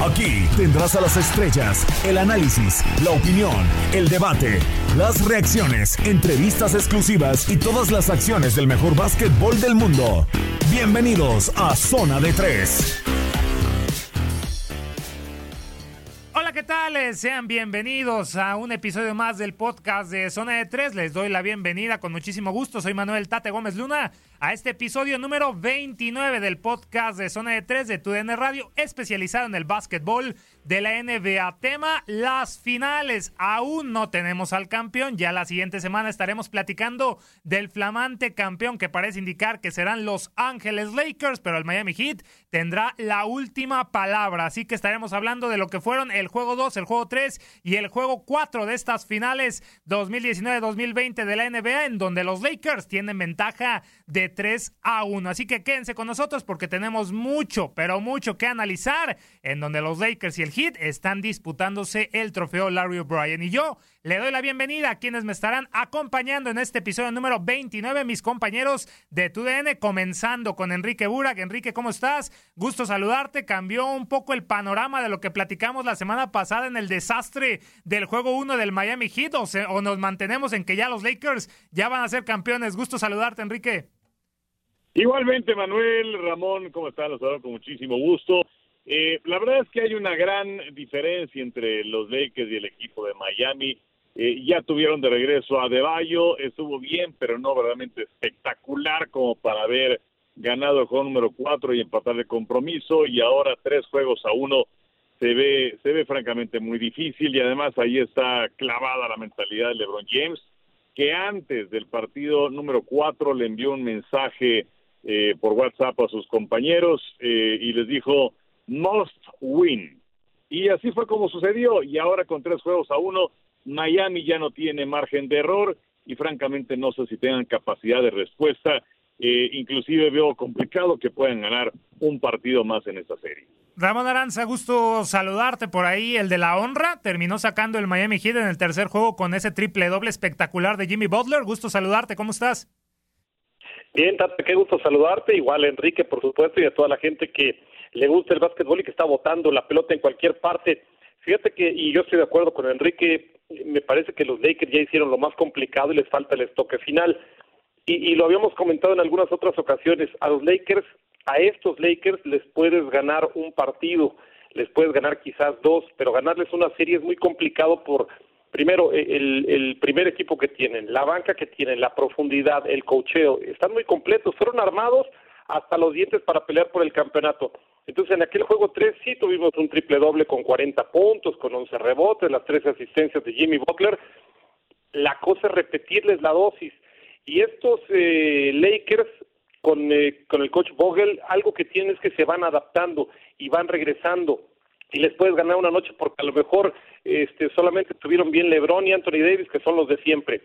Aquí tendrás a las estrellas, el análisis, la opinión, el debate, las reacciones, entrevistas exclusivas y todas las acciones del mejor básquetbol del mundo. Bienvenidos a Zona de Tres. Hola, ¿qué tal? Sean bienvenidos a un episodio más del podcast de Zona de Tres. Les doy la bienvenida con muchísimo gusto. Soy Manuel Tate Gómez Luna a este episodio número 29 del podcast de Zona de Tres de TUDN Radio, especializado en el básquetbol de la NBA. Tema, las finales. Aún no tenemos al campeón. Ya la siguiente semana estaremos platicando del flamante campeón que parece indicar que serán los Ángeles Lakers, pero el Miami Heat tendrá la última palabra. Así que estaremos hablando de lo que fueron el juego 2, el juego 3 y el juego 4 de estas finales 2019-2020 de la NBA, en donde los Lakers tienen ventaja de 3 a 1. Así que quédense con nosotros porque tenemos mucho, pero mucho que analizar, en donde los Lakers y el Heat están disputándose el trofeo Larry O'Brien. Y yo le doy la bienvenida a quienes me estarán acompañando en este episodio número 29, mis compañeros de TUDN, comenzando con Enrique Burak. Enrique, ¿cómo estás? Gusto saludarte. Cambió un poco el panorama de lo que platicamos la semana pasada en el desastre del juego 1 del Miami Heat o, o nos mantenemos en que ya los Lakers ya van a ser campeones. Gusto saludarte, Enrique. Igualmente, Manuel, Ramón, ¿cómo están? Los saludo con muchísimo gusto. Eh, la verdad es que hay una gran diferencia entre los Lakers y el equipo de Miami. Eh, ya tuvieron de regreso a Deballo, estuvo bien, pero no verdaderamente espectacular como para haber ganado el juego número 4 y empatar el compromiso. Y ahora tres juegos a uno se ve, se ve francamente muy difícil. Y además ahí está clavada la mentalidad de LeBron James, que antes del partido número 4 le envió un mensaje eh, por WhatsApp a sus compañeros eh, y les dijo must win. Y así fue como sucedió. Y ahora con tres juegos a uno, Miami ya no tiene margen de error y francamente no sé si tengan capacidad de respuesta. Eh, inclusive veo complicado que puedan ganar un partido más en esta serie. Ramón Aranza, gusto saludarte por ahí. El de la honra terminó sacando el Miami Heat en el tercer juego con ese triple doble espectacular de Jimmy Butler. Gusto saludarte, ¿cómo estás? Bien, Tate, qué gusto saludarte. Igual, Enrique, por supuesto, y a toda la gente que le gusta el básquetbol y que está botando la pelota en cualquier parte. Fíjate que, y yo estoy de acuerdo con Enrique, me parece que los Lakers ya hicieron lo más complicado y les falta el estoque final. Y, y lo habíamos comentado en algunas otras ocasiones, a los Lakers, a estos Lakers les puedes ganar un partido, les puedes ganar quizás dos, pero ganarles una serie es muy complicado por primero, e, el, el, primer equipo que tienen, la banca que tienen, la profundidad, el cocheo, están muy completos, fueron armados hasta los dientes para pelear por el campeonato. Entonces, en aquel juego 3 sí tuvimos un triple doble con 40 puntos, con 11 rebotes, las tres asistencias de Jimmy Butler. La cosa es repetirles la dosis. Y estos eh, Lakers con, eh, con el coach Vogel, algo que tienen es que se van adaptando y van regresando y les puedes ganar una noche porque a lo mejor este, solamente estuvieron bien LeBron y Anthony Davis, que son los de siempre.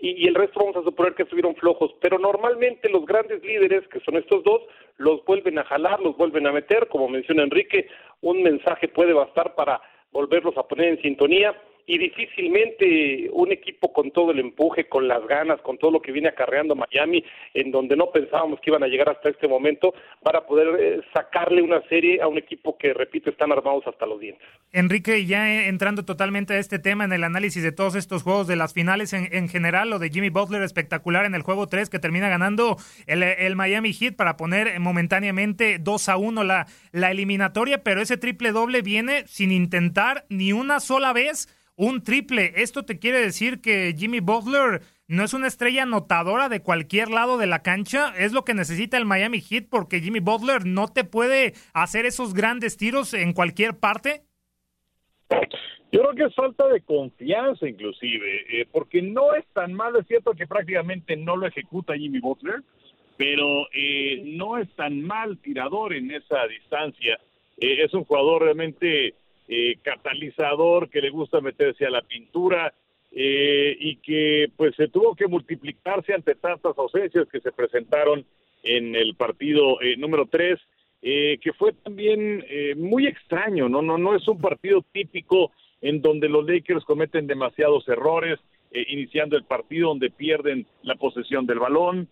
Y, y, el resto vamos a suponer que estuvieron flojos, pero normalmente los grandes líderes, que son estos dos, los vuelven a jalar, los vuelven a meter, como menciona Enrique, un mensaje puede bastar para volverlos a poner en sintonía y difícilmente un equipo con todo el empuje, con las ganas, con todo lo que viene acarreando Miami, en donde no pensábamos que iban a llegar hasta este momento, para poder eh, sacarle una serie a un equipo que, repito, están armados hasta los dientes. Enrique, ya entrando totalmente a este tema en el análisis de todos estos juegos de las finales en, en general, lo de Jimmy Butler espectacular en el juego 3 que termina ganando el, el Miami Heat para poner momentáneamente 2 a 1 la, la eliminatoria, pero ese triple doble viene sin intentar ni una sola vez un triple. Esto te quiere decir que Jimmy Butler no es una estrella anotadora de cualquier lado de la cancha. Es lo que necesita el Miami Heat porque Jimmy Butler no te puede hacer esos grandes tiros en cualquier parte. Yo creo que es falta de confianza inclusive, eh, porque no es tan malo, es cierto que prácticamente no lo ejecuta Jimmy Butler, pero eh, no es tan mal tirador en esa distancia. Eh, es un jugador realmente eh, catalizador que le gusta meterse a la pintura eh, y que pues se tuvo que multiplicarse ante tantas ausencias que se presentaron en el partido eh, número 3, que fue también muy extraño, ¿no? No, no es un partido típico en donde los Lakers cometen demasiados errores, iniciando el partido donde pierden la posesión del balón.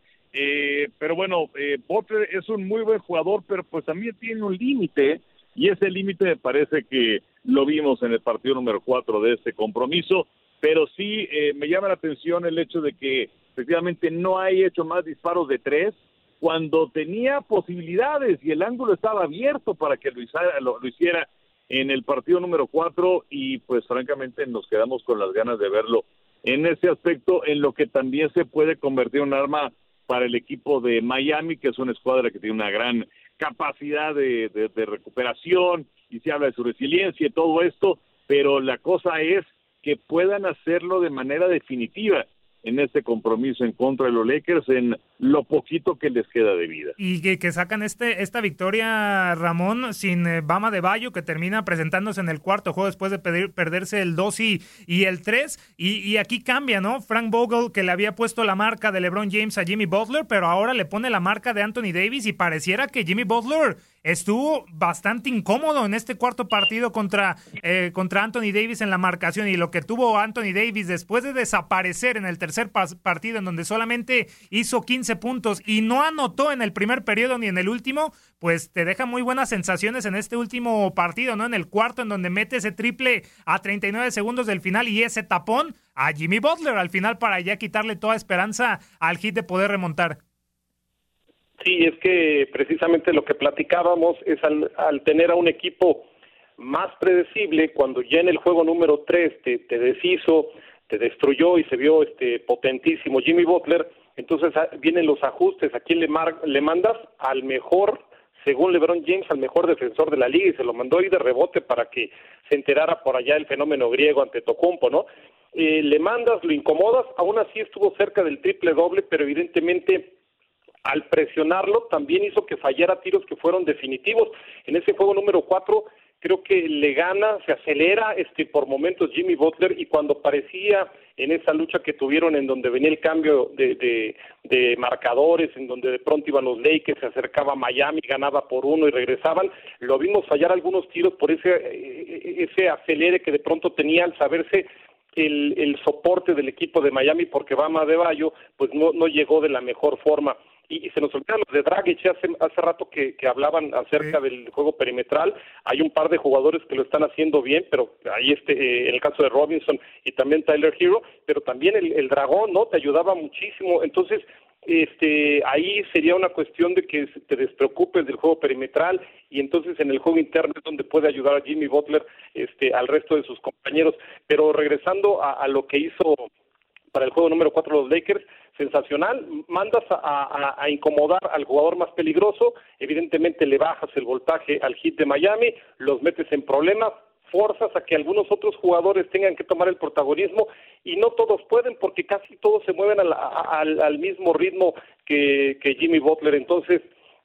pero bueno, Butler es un muy buen jugador, pero pues también tiene un límite y ese límite me parece que lo vimos en el partido número 4 de este compromiso, pero sí eh, me llama la atención el hecho de que efectivamente no hay hecho más disparos de tres cuando tenía posibilidades y el ángulo estaba abierto para que lo, lo, hiciera en el partido número 4 y pues francamente nos quedamos con las ganas de verlo en ese aspecto en lo que también se puede convertir un arma para el equipo de Miami, que es una escuadra que tiene una gran capacidad de, de, recuperación y se habla de su resiliencia y todo esto, pero la cosa es que puedan hacerlo de manera definitiva en este compromiso en contra de los Lakers en lo poquito que les queda de vida. Y que, sacan este esta victoria, Ramón, sin eh, Bama de Bayo, que termina presentándose en el cuarto juego después de pedir, perderse el 2 y, y el 3. Y, y, aquí cambia, ¿no? Frank Vogel, que le había puesto la marca de LeBron James a Jimmy Butler, pero ahora le pone la marca de Anthony Davis y pareciera que Jimmy Butler estuvo bastante incómodo en este cuarto partido contra, eh, contra Anthony Davis en la marcación y lo que tuvo Anthony Davis después de desaparecer en el tercer partido en donde solamente hizo 15 puntos y no anotó en el primer periodo ni en el último, pues te deja muy buenas sensaciones en este último partido, ¿no? En el cuarto en donde mete ese triple a 39 segundos del final y ese tapón a Jimmy Butler al final para ya quitarle toda esperanza al hit de poder remontar. Sí, es que precisamente lo que platicábamos es al, tener a un equipo más predecible, cuando ya en el juego número 3 te, te deshizo, te destruyó y se vio este potentísimo Jimmy Butler, entonces ah, vienen los ajustes, ¿a quién le, le mandas? Al mejor, según LeBron James, al mejor defensor de la liga y se lo mandó ahí de rebote para que se enterara por allá el fenómeno griego ante Tocumpo, ¿no? Eh, le mandas, lo incomodas, aún así estuvo cerca del triple doble, pero evidentemente al presionarlo también hizo que fallara tiros que fueron definitivos. En ese juego número cuatro creo que le gana, se acelera este por momentos Jimmy Butler y cuando parecía en esa lucha que tuvieron en donde venía el cambio de, de, marcadores, en donde de pronto iban los Lakers, se acercaba Miami, ganaba por uno y regresaban, lo vimos fallar algunos tiros por ese, eh, ese acelere que de pronto tenía al saberse el, el soporte del equipo de Miami porque Bama de Bayo pues no, no llegó de la mejor forma y, se nos olvidan los de Dragic hace, hace rato que, que hablaban acerca del juego perimetral, hay un par de jugadores que lo están haciendo bien, pero ahí este, eh, en el caso de Robinson y también Tyler Hero, pero también el, el dragón, ¿no? Te ayudaba muchísimo, entonces este ahí sería una cuestión de que te despreocupes del juego perimetral y entonces en el juego interno es donde puede ayudar a Jimmy Butler este al resto de sus compañeros. Pero regresando a, a lo que hizo para el juego número 4 los Lakers sensacional, mandas a, incomodar al jugador más peligroso, evidentemente le bajas el voltaje al hit de Miami, los metes en problemas, forzas a que algunos otros jugadores tengan que tomar el protagonismo y no todos pueden porque casi todos se mueven al, mismo ritmo que, que Jimmy Butler. Entonces,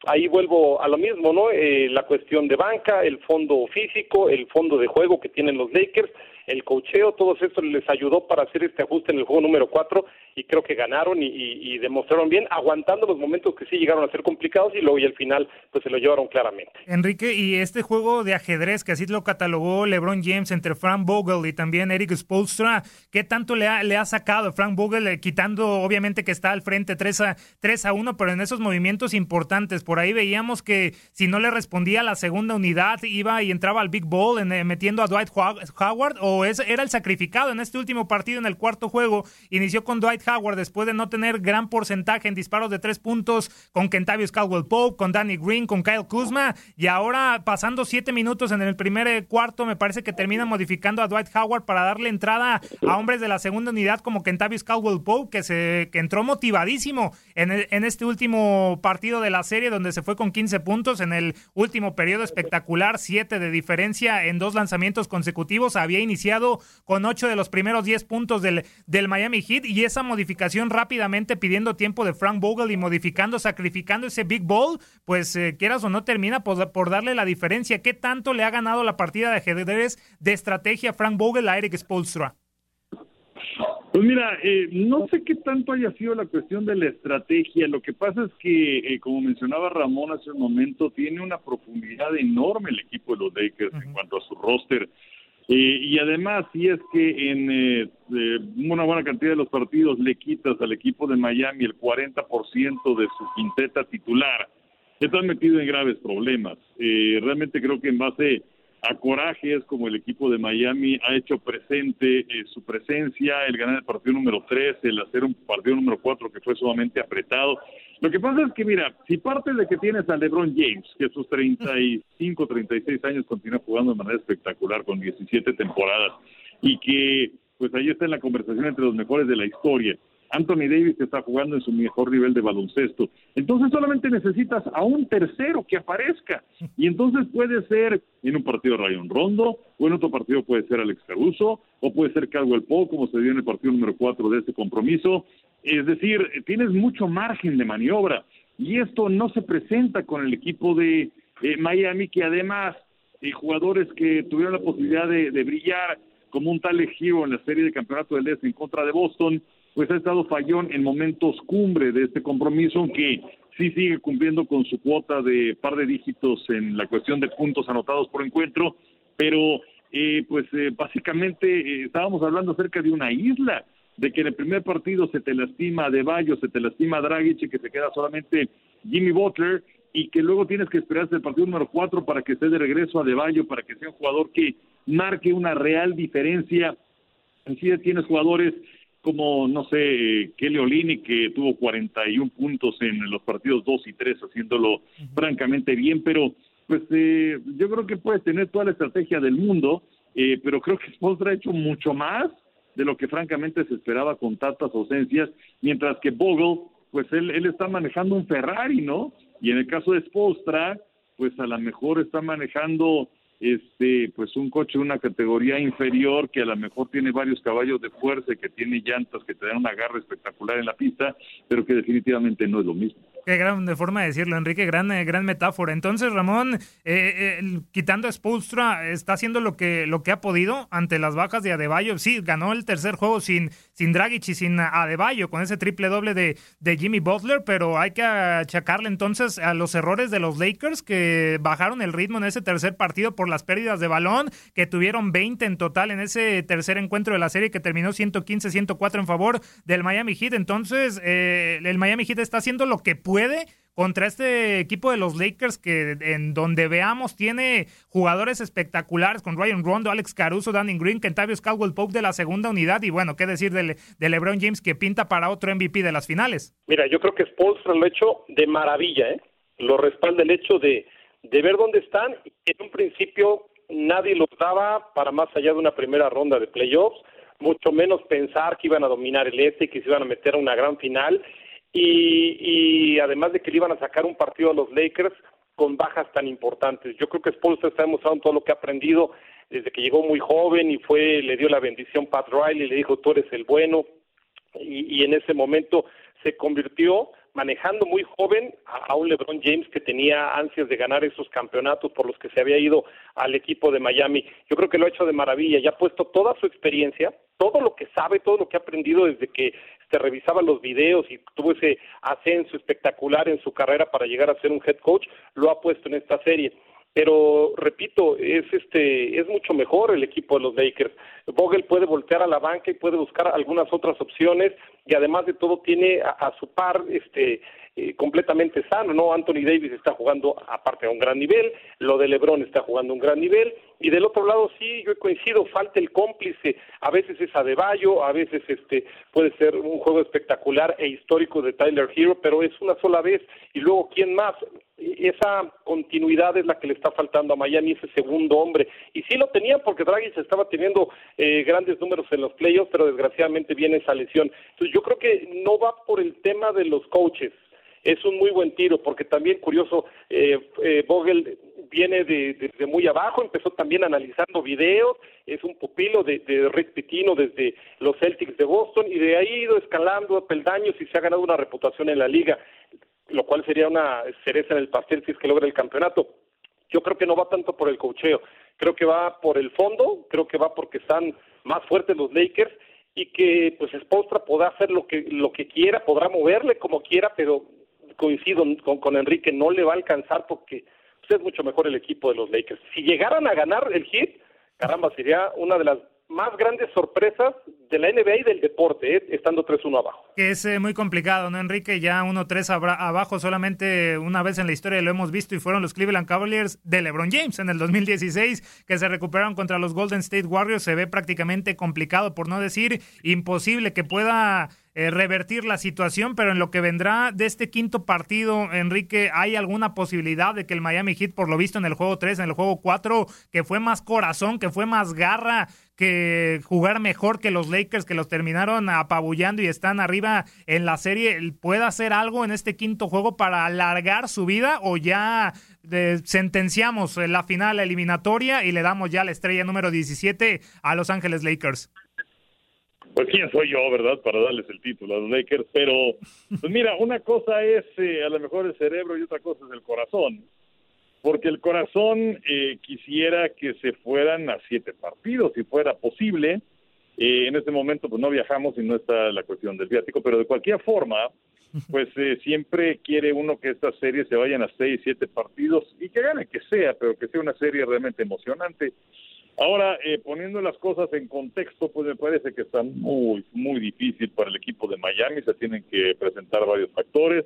ahí vuelvo a lo mismo, ¿no? Eh, la cuestión de banca, el fondo físico, el fondo de juego que tienen los Lakers, el cocheo, todo eso les ayudó para hacer este ajuste en el juego número 4 y creo que ganaron y, y, demostraron bien, aguantando los momentos que sí llegaron a ser complicados y luego y al final pues se lo llevaron claramente. Enrique, y este juego de ajedrez que así lo catalogó LeBron James entre Frank Vogel y también Eric Spolstra, ¿qué tanto le ha, le ha sacado Frank Vogel, eh, quitando obviamente que está al frente 3 a, 3 a 1, pero en esos movimientos importantes, por ahí veíamos que si no le respondía la segunda unidad, iba y entraba al Big Ball eh, metiendo a Dwight Howard o es, era el sacrificado en este último partido en el cuarto juego, inició con Dwight Howard después de no tener gran porcentaje en disparos de tres puntos con Kentavious Caldwell Pope, con Danny Green, con Kyle Kuzma y ahora pasando siete minutos en el primer eh, cuarto me parece que termina modificando a Dwight Howard para darle entrada a hombres de la segunda unidad como Kentavious Caldwell Pope que se entró motivadísimo en, en este último partido de la serie donde se fue con 15 puntos en el último periodo espectacular, siete de diferencia en dos lanzamientos consecutivos, había iniciado con ocho de los primeros 10 puntos del, del Miami Heat y esa modificación rápidamente pidiendo tiempo de Frank Vogel y modificando, sacrificando ese Big Ball, pues eh, quieras o no termina por, por, darle la diferencia. ¿Qué tanto le ha ganado la partida de ajedrez de estrategia Frank Vogel a Eric Spolstra? Pues mira, eh, no sé qué tanto haya sido la cuestión de la estrategia. Lo que pasa es que, eh, como mencionaba Ramón hace un momento, tiene una profundidad enorme el equipo de los Lakers en cuanto a su roster. Eh, y además, si es que en eh, una buena cantidad de los partidos le quitas al equipo de Miami el 40% de su quinteta titular, están metido en graves problemas. Eh, realmente creo que en base a corajes como el equipo de Miami ha hecho presente su presencia, el ganar el partido número 3, el hacer un partido número 4 que fue sumamente apretado. Lo que pasa es que, mira, si parte de que tienes a LeBron James, que a sus 35, 36 años continúa jugando de manera espectacular con 17 temporadas, y que pues ahí está en la conversación entre los mejores de la historia. Anthony Davis está jugando en su mejor nivel de baloncesto. Entonces solamente necesitas a un tercero que aparezca. Y entonces puede ser en un partido Ryan Rondo, o en otro partido puede ser Alex Caruso, o puede ser Caldwell Pope, como se dio en el partido número 4 de este compromiso. Es decir, tienes mucho margen de maniobra. Y esto no se presenta con el equipo de eh, Miami, que además, eh, jugadores que tuvieron la posibilidad de, brillar, como un tal Giro en la serie de campeonato del Este en contra de Boston, pues ha estado fallón en momentos cumbre de este compromiso, aunque sí sigue cumpliendo con su cuota de par de dígitos en la cuestión de puntos anotados por encuentro, pero eh, pues eh, básicamente eh, estábamos hablando acerca de una isla, de que en el primer partido se te lastima De Bayo, se te lastima Dragic y que se queda solamente Jimmy Butler y que luego tienes que esperar hasta el partido número cuatro para que esté de regreso a De Bayo, para que sea un jugador que marque una real diferencia. En sí tienes jugadores como, no sé, Kelly Olini, que tuvo 41 puntos en los partidos 2 y 3, haciéndolo francamente bien, pero pues eh, yo creo que puedes tener toda la estrategia del mundo, eh, pero creo que Spolstra ha hecho mucho más de lo que francamente se esperaba con tantas ausencias, mientras que Bogle, pues él, él está manejando un Ferrari, ¿no? Y en el caso de Spolstra, pues a lo mejor está manejando este pues un coche de una categoría inferior que a lo mejor tiene varios caballos de fuerza, que tiene llantas que te dan una garra espectacular en la pista, pero que definitivamente no es lo mismo. Qué gran forma de decirlo, Enrique, gran, eh, gran metáfora. Entonces, Ramón, eh, eh, quitando a está haciendo lo que, lo que ha podido ante las bajas de Adebayo. Sí, ganó el tercer juego sin, sin Dragic y sin Adebayo, con ese triple doble de, de Jimmy Butler, pero hay que achacarle entonces a los errores de los Lakers que bajaron el ritmo en ese tercer partido por las pérdidas de balón, que tuvieron 20 en total en ese tercer encuentro de la serie que terminó 115-104 en favor del Miami Heat. Entonces, el Miami Heat está haciendo lo que puede puede contra este equipo de los Lakers que en donde veamos tiene jugadores espectaculares con Ryan Rondo, Alex Caruso, Danny Green, Kentavious Caldwell Pope de la segunda unidad y bueno, qué decir de, LeBron James que pinta para otro MVP de las finales. Mira, yo creo que Spolstra lo ha hecho de maravilla, ¿eh? Lo respalda el hecho de, de ver dónde están y en un principio nadie los daba para más allá de una primera ronda de playoffs mucho menos pensar que iban a dominar el este y que se iban a meter a una gran final. Y, y además de que le iban a sacar un partido a los Lakers con bajas tan importantes. Yo creo que Spolstra está demostrando todo lo que ha aprendido desde que llegó muy joven y fue, le dio la bendición Pat Riley, le dijo tú eres el bueno y, y en ese momento se convirtió manejando muy joven a, un LeBron James que tenía ansias de ganar esos campeonatos por los que se había ido al equipo de Miami. Yo creo que lo ha hecho de maravilla, ya ha puesto toda su experiencia, todo lo que sabe, todo lo que ha aprendido desde que se revisaba los videos y tuvo ese ascenso espectacular en su carrera para llegar a ser un head coach, lo ha puesto en esta serie pero repito, es este es mucho mejor el equipo de los Lakers. Vogel puede voltear a la banca y puede buscar algunas otras opciones y además de todo tiene a, su par este eh, completamente sano, ¿no? Anthony Davis está jugando aparte a un gran nivel, lo de LeBron está jugando a un gran nivel y del otro lado sí, yo coincido, falta el cómplice, a veces es Adebayo, a veces este puede ser un juego espectacular e histórico de Tyler Hero, pero es una sola vez y luego quién más esa continuidad es la que le está faltando a Miami, ese segundo hombre. Y sí lo tenía porque Draghi se estaba teniendo eh, grandes números en los playoffs, pero desgraciadamente viene esa lesión. Entonces yo creo que no va por el tema de los coaches. Es un muy buen tiro porque también, curioso, eh, eh, Vogel viene de, desde muy abajo, empezó también analizando videos, es un pupilo de, de Rick Pitino desde los Celtics de Boston y de ahí ha ido escalando peldaños y se ha ganado una reputación en la liga lo cual sería una cereza en el pastel si es que logra el campeonato. Yo creo que no va tanto por el cocheo, creo que va por el fondo, creo que va porque están más fuertes los Lakers y que pues Spolstra podrá hacer lo que lo que quiera, podrá moverle como quiera, pero coincido con, con Enrique, no le va a alcanzar porque pues, es mucho mejor el equipo de los Lakers. Si llegaran a ganar el hit, caramba, sería una de las más grandes sorpresas de la NBA y del deporte, ¿eh? estando 3-1 abajo. Que es eh, muy complicado, ¿no, Enrique? Ya 1-3 abajo solamente una vez en la historia lo hemos visto y fueron los Cleveland Cavaliers de LeBron James en el 2016 que se recuperaron contra los Golden State Warriors. Se ve prácticamente complicado, por no decir imposible que pueda eh, revertir la situación, pero en lo que vendrá de este quinto partido, Enrique, ¿hay alguna posibilidad de que el Miami Heat, por lo visto en el juego 3, en el juego 4, que fue más corazón, que fue más garra, que jugar mejor que los Lakers, que los terminaron apabullando y están arriba en la serie, pueda hacer algo en este quinto juego para alargar su vida o ya eh, sentenciamos la final eliminatoria y le damos ya la estrella número 17 a Los Ángeles Lakers? Pues quién soy yo, ¿verdad? Para darles el título a los Lakers, pero pues mira, una cosa es eh, a lo mejor el cerebro y otra cosa es el corazón, porque el corazón eh, quisiera que se fueran a siete partidos, si fuera posible. Eh, en este momento pues no viajamos y no está la cuestión del viático, pero de cualquier forma, pues siempre quiere uno que estas series se vayan a seis, siete partidos y que gane que sea, pero que sea una serie realmente emocionante. Ahora, eh, poniendo las cosas en contexto, pues me parece que está muy, muy difícil para el equipo de Miami. Se tienen que presentar varios factores.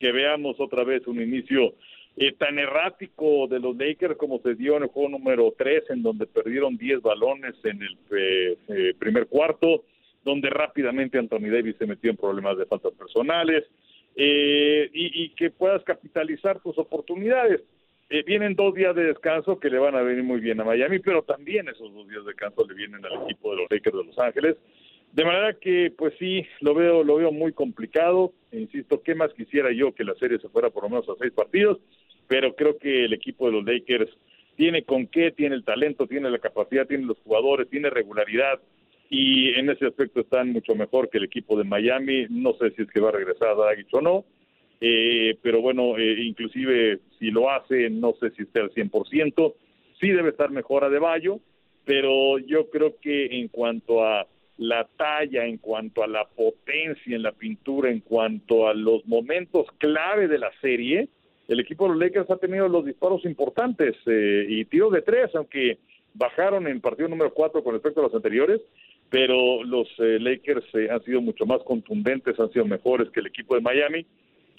Que veamos otra vez un inicio eh, tan errático de los Lakers como se dio en el juego número 3, en donde perdieron 10 balones en el eh, primer cuarto, donde rápidamente Anthony Davis se metió en problemas de faltas personales. y, y que puedas capitalizar tus oportunidades. Eh, vienen dos días de descanso que le van a venir muy bien a Miami, pero también esos dos días de descanso le vienen al equipo de los Lakers de Los Ángeles. De manera que, pues sí, lo veo, lo veo muy complicado. Insisto, ¿qué más quisiera yo que la serie se fuera por lo menos a seis partidos? Pero creo que el equipo de los Lakers tiene con qué, tiene el talento, tiene la capacidad, tiene los jugadores, tiene regularidad y en ese aspecto están mucho mejor que el equipo de Miami. No sé si es que va a regresar a Dragic o no, eh, pero bueno, eh, inclusive si lo hace, no sé si esté al 100%, sí debe estar mejor a De Bayo, pero yo creo que en cuanto a la talla, en cuanto a la potencia en la pintura, en cuanto a los momentos clave de la serie, el equipo de los Lakers ha tenido los disparos importantes eh, y tiros de tres, aunque bajaron en partido número cuatro con respecto a los anteriores, pero los Lakers han sido mucho más contundentes, han sido mejores que el equipo de Miami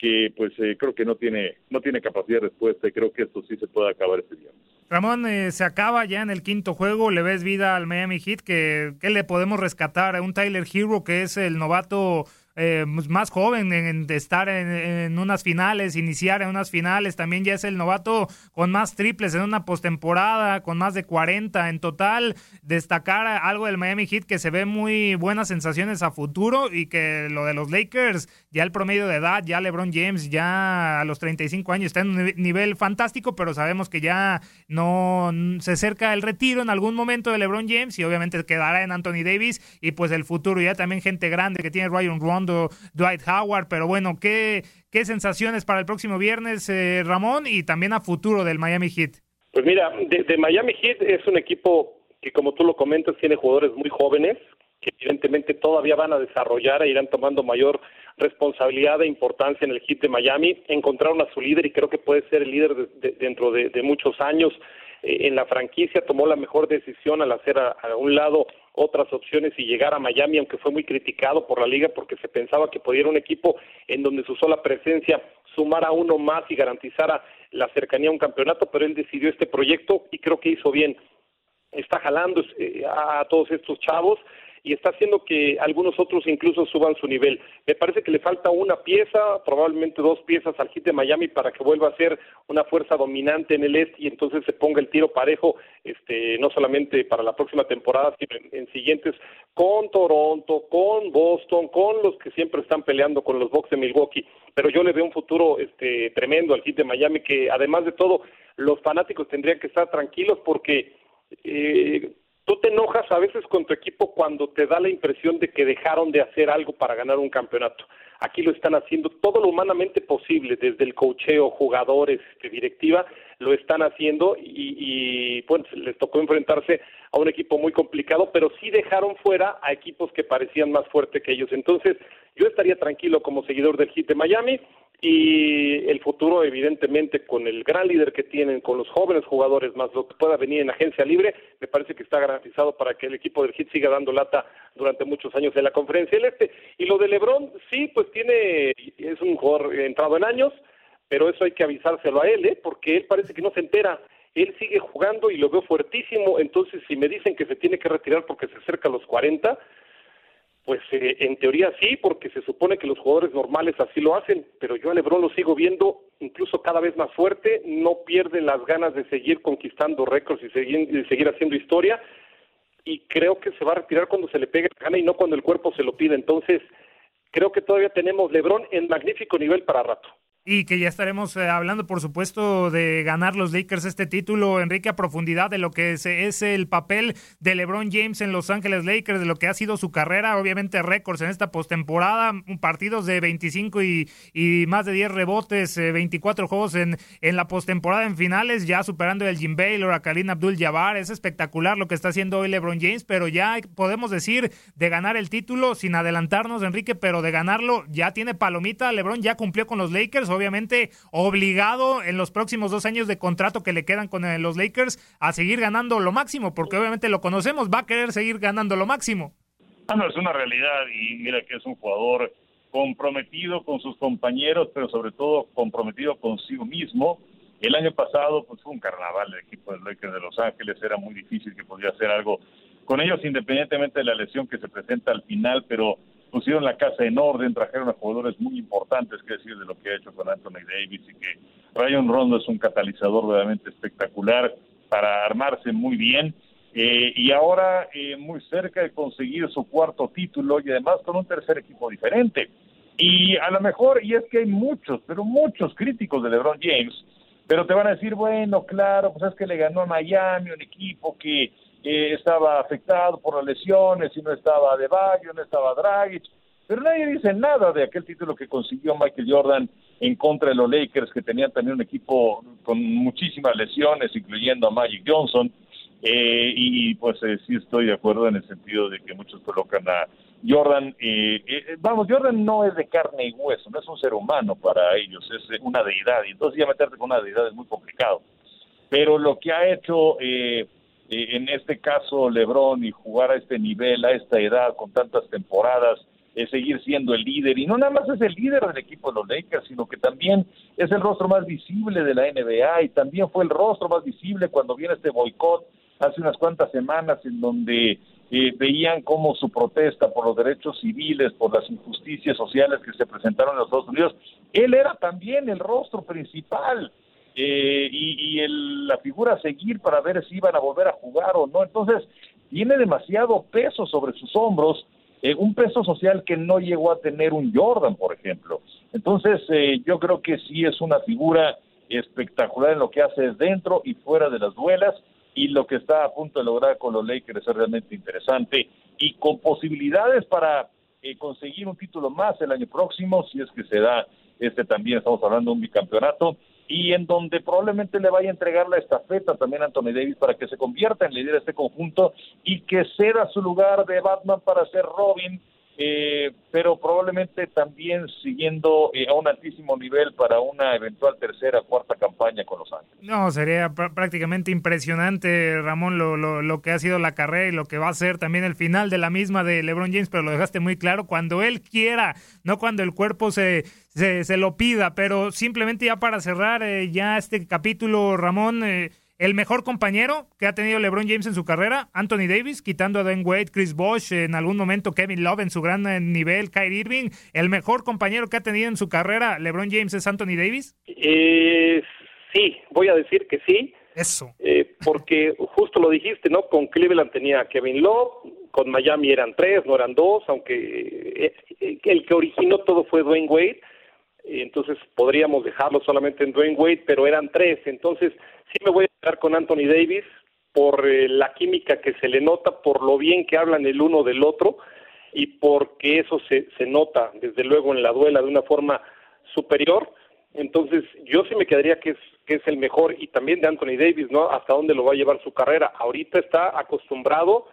que pues eh, creo que no tiene no tiene capacidad de respuesta y creo que esto sí se puede acabar este día. Ramón, eh, se acaba ya en el quinto juego, le ves vida al Miami Heat, que, ¿qué le podemos rescatar? A un Tyler Hero que es el novato eh, pues, más joven en, estar en, unas finales, iniciar en unas finales. También ya es el novato con más triples en una postemporada, con más de 40 en total. Destacar algo del Miami Heat que se ve muy buenas sensaciones a futuro y que lo de los Lakers, ya el promedio de edad, ya LeBron James, ya a los 35 años está en un nivel fantástico, pero sabemos que ya no se acerca el retiro en algún momento de LeBron James y obviamente quedará en Anthony Davis y pues el futuro ya también gente grande que tiene Ryan Rondo, Dwight Howard, pero bueno, qué, qué sensaciones para el próximo viernes, eh, Ramón, y también a futuro del Miami Heat. Pues mira, de, Miami Heat es un equipo que como tú lo comentas tiene jugadores muy jóvenes que evidentemente todavía van a desarrollar e irán tomando mayor responsabilidad e importancia en el hit de Miami. Encontraron a su líder y creo que puede ser el líder dentro de, muchos años eh, en la franquicia. Tomó la mejor decisión al hacer a, un lado otras opciones y llegar a Miami, aunque fue muy criticado por la liga porque se pensaba que podía un equipo en donde su sola presencia sumara uno más y garantizara la cercanía a un campeonato, pero él decidió este proyecto y creo que hizo bien. Está jalando eh, a todos estos chavos y está haciendo que algunos otros incluso suban su nivel. Me parece que le falta una pieza, probablemente dos piezas al hit de Miami para que vuelva a ser una fuerza dominante en el este y entonces se ponga el tiro parejo, este, no solamente para la próxima temporada, sino en, siguientes con Toronto, con Boston, con los que siempre están peleando con los Bucks de Milwaukee. Pero yo le veo un futuro este, tremendo al hit de Miami que además de todo los fanáticos tendrían que estar tranquilos porque eh, Tú te enojas a veces con tu equipo cuando te da la impresión de que dejaron de hacer algo para ganar un campeonato. Aquí lo están haciendo todo lo humanamente posible, desde el cocheo, jugadores, este, directiva, lo están haciendo y, y pues les tocó enfrentarse a un equipo muy complicado, pero sí dejaron fuera a equipos que parecían más fuertes que ellos. Entonces, yo estaría tranquilo como seguidor del Heat de Miami y el futuro evidentemente con el gran líder que tienen, con los jóvenes jugadores, más lo que pueda venir en agencia libre, me parece que está garantizado para que el equipo del Hit siga dando lata durante muchos años en la conferencia del Este. Y lo de Lebron, sí, pues tiene, es un jugador entrado en años, pero eso hay que avisárselo a él, ¿eh? porque él parece que no se entera. Él sigue jugando y lo veo fuertísimo, entonces si me dicen que se tiene que retirar porque se acerca a los 40, pues eh, en teoría sí, porque se supone que los jugadores normales así lo hacen, pero yo a Lebron lo sigo viendo incluso cada vez más fuerte, no pierde las ganas de seguir conquistando récords y seguir, seguir haciendo historia, y creo que se va a retirar cuando se le pegue la gana y no cuando el cuerpo se lo pide. Entonces, creo que todavía tenemos Lebron en magnífico nivel para rato. Y que ya estaremos eh, hablando, por supuesto, de ganar los Lakers este título, Enrique, a profundidad de lo que es, es, el papel de LeBron James en Los Ángeles Lakers, de lo que ha sido su carrera, obviamente récords en esta postemporada, partidos de 25 y, y, más de 10 rebotes, 24 eh, juegos en, en la postemporada en finales, ya superando el Jim Baylor, a Karim Abdul-Jabbar. Es espectacular lo que está haciendo hoy LeBron James, pero ya podemos decir de ganar el título sin adelantarnos, Enrique, pero de ganarlo ya tiene palomita. LeBron ya cumplió con los Lakers obviamente obligado en los próximos dos años de contrato que le quedan con eh, los Lakers a seguir ganando lo máximo, porque obviamente lo conocemos, va a querer seguir ganando lo máximo. Ah, no, es una realidad y mira que es un jugador comprometido con sus compañeros, pero sobre todo comprometido consigo mismo. El año pasado pues fue un carnaval el equipo de los Lakers de Los Ángeles, era muy difícil que pudiera hacer algo con ellos independientemente de la lesión que se presenta al final, pero pusieron la casa en orden, trajeron a jugadores muy importantes, que decir de lo que ha hecho con Anthony Davis y que Ryan Rondo es un catalizador realmente espectacular para armarse muy bien. Eh, y ahora eh, muy cerca de conseguir su cuarto título y además con un tercer equipo diferente. Y a lo mejor, y es que hay muchos, pero muchos críticos de LeBron James, pero te van a decir, bueno, claro, pues es que le ganó a Miami, un equipo que estaba afectado por las lesiones y no estaba De Bayo, no estaba Dragic, pero nadie dice nada de aquel título que consiguió Michael Jordan en contra de los Lakers, que tenían también un equipo con muchísimas lesiones, incluyendo a Magic Johnson, eh, y pues eh, sí estoy de acuerdo en el sentido de que muchos colocan a Jordan, eh, vamos, Jordan no es de carne y hueso, no es un ser humano para ellos, es una deidad, y entonces ya meterte con una deidad es muy complicado. Pero lo que ha hecho eh, eh, en este caso Lebron y jugar a este nivel, a esta edad, con tantas temporadas, es seguir siendo el líder. Y no nada más es el líder del equipo de los Lakers, sino que también es el rostro más visible de la NBA y también fue el rostro más visible cuando viene este boicot hace unas cuantas semanas en donde eh, veían como su protesta por los derechos civiles, por las injusticias sociales que se presentaron en los Estados Unidos, él era también el rostro principal eh, y, la figura a seguir para ver si iban a volver a jugar o no. Entonces, tiene demasiado peso sobre sus hombros, eh, un peso social que no llegó a tener un Jordan, por ejemplo. Entonces, eh, yo creo que sí es una figura espectacular en lo que hace dentro y fuera de las duelas y lo que está a punto de lograr con los Lakers es realmente interesante y con posibilidades para conseguir un título más el año próximo, si es que se da este también, estamos hablando de un bicampeonato, y en donde probablemente le vaya a entregar la estafeta también a Anthony Davis para que se convierta en líder de este conjunto y que ceda su lugar de Batman para ser Robin eh, pero probablemente también siguiendo eh, a un altísimo nivel para una eventual tercera o cuarta campaña con Los Ángeles. No, sería prácticamente impresionante, Ramón, lo, lo, lo, que ha sido la carrera y lo que va a ser también el final de la misma de LeBron James, pero lo dejaste muy claro, cuando él quiera, no cuando el cuerpo se, se, lo pida, pero simplemente ya para cerrar eh, ya este capítulo, Ramón, eh, el mejor compañero que ha tenido LeBron James en su carrera, Anthony Davis, quitando a Dan Wade, Chris Bosh, en algún momento Kevin Love en su gran eh, nivel, Kyrie Irving. ¿El mejor compañero que ha tenido en su carrera LeBron James es Anthony Davis? Eh, sí, voy a decir que sí. Eso. Eh, porque justo lo dijiste, ¿no? Con Cleveland tenía Kevin Love, con Miami eran tres, no eran dos, aunque eh, el que originó todo fue Dwayne Wade entonces podríamos dejarlo solamente en Dwayne Wade, pero eran tres, entonces sí me voy a quedar con Anthony Davis por eh, la química que se le nota, por lo bien que hablan el uno del otro y porque eso se, se nota desde luego en la duela de una forma superior. Entonces yo sí me quedaría que es, que es el mejor y también de Anthony Davis, ¿no? Hasta dónde lo va a llevar su carrera. Ahorita está acostumbrado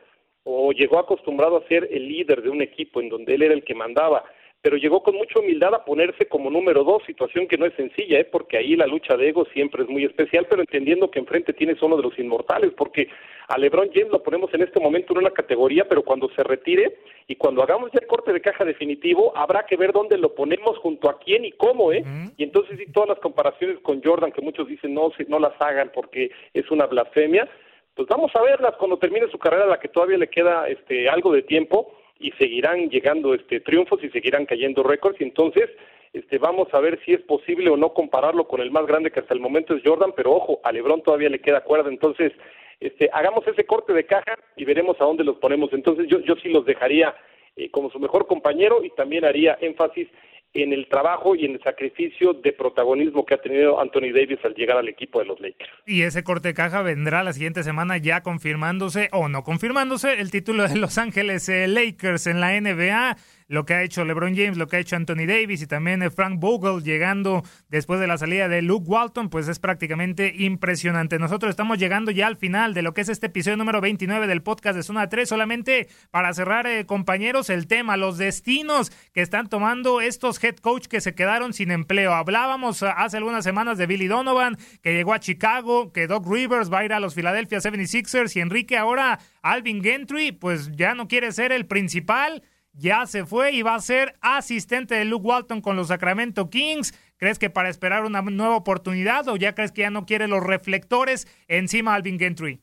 o llegó acostumbrado a ser el líder de un equipo en donde él era el que mandaba pero llegó con mucha humildad a ponerse como número dos, situación que no es sencilla, ¿eh? porque ahí la lucha de ego siempre es muy especial, pero entendiendo que enfrente tienes uno de los inmortales, porque a LeBron James lo ponemos en este momento en una categoría, pero cuando se retire y cuando hagamos ya el corte de caja definitivo, habrá que ver dónde lo ponemos junto a quién y cómo, ¿eh? Y entonces sí, todas las comparaciones con Jordan, que muchos dicen no, no las hagan porque es una blasfemia, pues vamos a verlas cuando termine su carrera, a la que todavía le queda este algo de tiempo, y seguirán llegando este triunfos y seguirán cayendo récords y entonces este vamos a ver si es posible o no compararlo con el más grande que hasta el momento es Jordan, pero ojo, a LeBron todavía le queda cuerda, entonces este hagamos ese corte de caja y veremos a dónde los ponemos. Entonces yo yo sí los dejaría eh, como su mejor compañero y también haría énfasis en el trabajo y en el sacrificio de protagonismo que ha tenido Anthony Davis al llegar al equipo de los Lakers. Y ese corte de caja vendrá la siguiente semana ya confirmándose o no confirmándose el título de Los Ángeles eh, Lakers en la NBA lo que ha hecho LeBron James, lo que ha hecho Anthony Davis y también Frank Vogel llegando después de la salida de Luke Walton, pues es prácticamente impresionante. Nosotros estamos llegando ya al final de lo que es este episodio número 29 del podcast de Zona 3, solamente para cerrar, eh, compañeros, el tema, los destinos que están tomando estos head coach que se quedaron sin empleo. Hablábamos eh, hace algunas semanas de Billy Donovan, que llegó a Chicago, que Doc Rivers va a ir a los Philadelphia 76ers y Enrique ahora Alvin Gentry, pues ya no quiere ser el principal ya se fue y va a ser asistente de Luke Walton con los Sacramento Kings. ¿Crees que para esperar una nueva oportunidad o ya crees que ya no quiere los reflectores encima Alvin Gentry?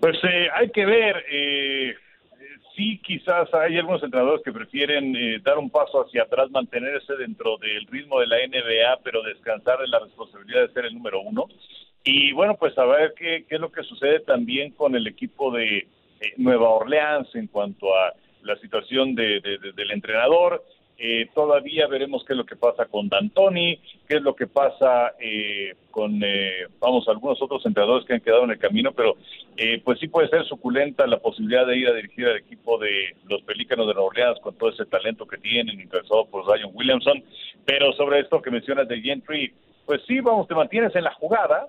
Pues eh, hay que ver. Eh, sí, quizás hay algunos entrenadores que prefieren eh, dar un paso hacia atrás, mantenerse dentro del ritmo de la NBA, pero descansar de la responsabilidad de ser el número uno. Y bueno, pues a ver qué, qué es lo que sucede también con el equipo de Nueva Orleans en cuanto a la situación de, del entrenador. Eh, todavía veremos qué es lo que pasa con D'Antoni, qué es lo que pasa eh, con, eh, vamos, algunos otros entrenadores que han quedado en el camino, pero pues sí puede ser suculenta la posibilidad de ir a dirigir al equipo de los Pelícanos de Nueva Orleans con todo ese talento que tienen, interesado por Zion Williamson. Pero sobre esto que mencionas de Gentry, pues sí, vamos, te mantienes en la jugada,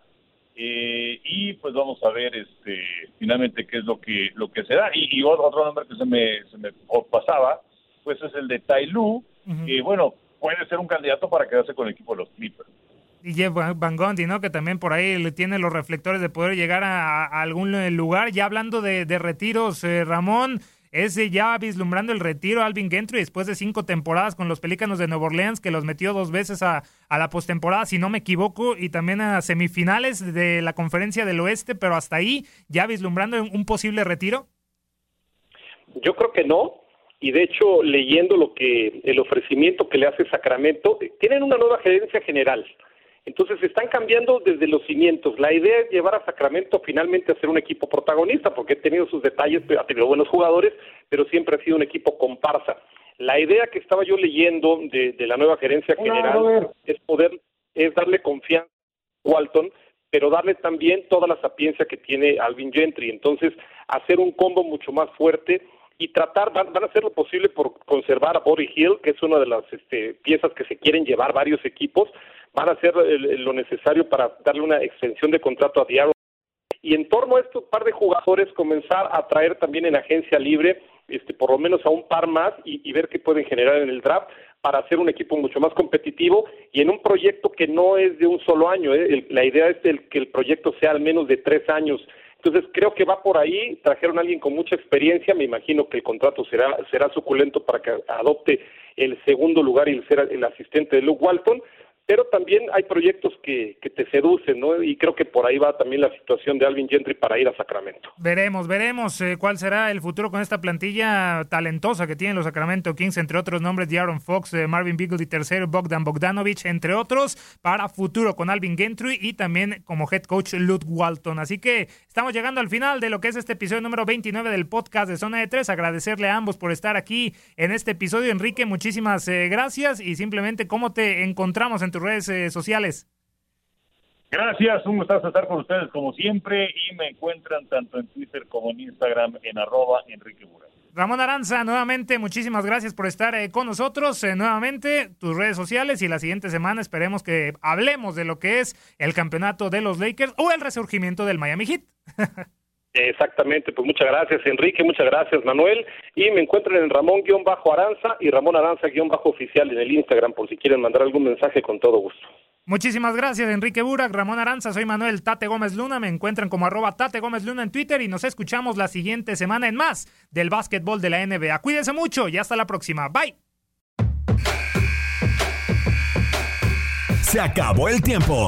eh, y pues vamos a ver este finalmente qué es lo que lo que se da y, otro nombre que se me, se me pasaba pues es el de Tai Lu que bueno puede ser un candidato para quedarse con el equipo de los Clippers y Jeff Van Gundy, ¿no? Que también por ahí le tiene los reflectores de poder llegar a, algún lugar. Ya hablando de, de retiros, eh, Ramón, es ya vislumbrando el retiro Alvin Gentry después de cinco temporadas con los Pelícanos de Nueva Orleans, que los metió dos veces a, la postemporada, si no me equivoco, y también a semifinales de la Conferencia del Oeste, pero hasta ahí ya vislumbrando un posible retiro. Yo creo que no, y de hecho leyendo lo que el ofrecimiento que le hace Sacramento, tienen una nueva gerencia general. Entonces están cambiando desde los cimientos. La idea es llevar a Sacramento finalmente a ser un equipo protagonista, porque ha tenido sus detalles, ha tenido buenos jugadores, pero siempre ha sido un equipo comparsa. La idea que estaba yo leyendo de, de la nueva gerencia general es poder, es darle confianza a Walton, pero darle también toda la sapiencia que tiene Alvin Gentry. Entonces, hacer un combo mucho más fuerte y tratar, van, van, a hacer lo posible por conservar a Body Hill, que es una de las este, piezas que se quieren llevar varios equipos, van a hacer el, lo necesario para darle una extensión de contrato a Diablo. Y en torno a estos par de jugadores, comenzar a traer también en agencia libre, este, por lo menos a un par más y, ver qué pueden generar en el draft para hacer un equipo mucho más competitivo y en un proyecto que no es de un solo año. ¿eh? La idea es el, que el proyecto sea al menos de tres años. Entonces creo que va por ahí, trajeron a alguien con mucha experiencia, me imagino que el contrato será, será suculento para que adopte el segundo lugar y el ser el asistente de Luke Walton, pero también hay proyectos que, que, te seducen, ¿no? Y creo que por ahí va también la situación de Alvin Gentry para ir a Sacramento. Veremos, veremos eh, cuál será el futuro con esta plantilla talentosa que tienen los Sacramento Kings, entre otros nombres de Aaron Fox, eh, Marvin Beagle y tercero, Bogdan Bogdanovich, entre otros, para futuro con Alvin Gentry y también como head coach Luke Walton. Así que estamos llegando al final de lo que es este episodio número 29 del podcast de Zona de Tres. Agradecerle a ambos por estar aquí en este episodio. Enrique, muchísimas eh, gracias y simplemente cómo te encontramos en tu redes eh, sociales. Gracias, un gustazo estar con ustedes como siempre y me encuentran tanto en Twitter como en Instagram en arroba Enrique Bura. Ramón Aranza, nuevamente muchísimas gracias por estar eh, con nosotros. Eh, nuevamente tus redes sociales y la siguiente semana esperemos que hablemos de lo que es el campeonato de los Lakers o el resurgimiento del Miami Heat. Exactamente, pues muchas gracias Enrique, muchas gracias Manuel y me encuentran en Ramón-Aranza y Ramón Aranza-oficial en el Instagram por si quieren mandar algún mensaje con todo gusto. Muchísimas gracias Enrique Burak, Ramón Aranza, soy Manuel Tate Gómez Luna, me encuentran como arroba Tate Gómez Luna en Twitter y nos escuchamos la siguiente semana en más del básquetbol de la NBA. Cuídense mucho y hasta la próxima, bye. Se acabó el tiempo.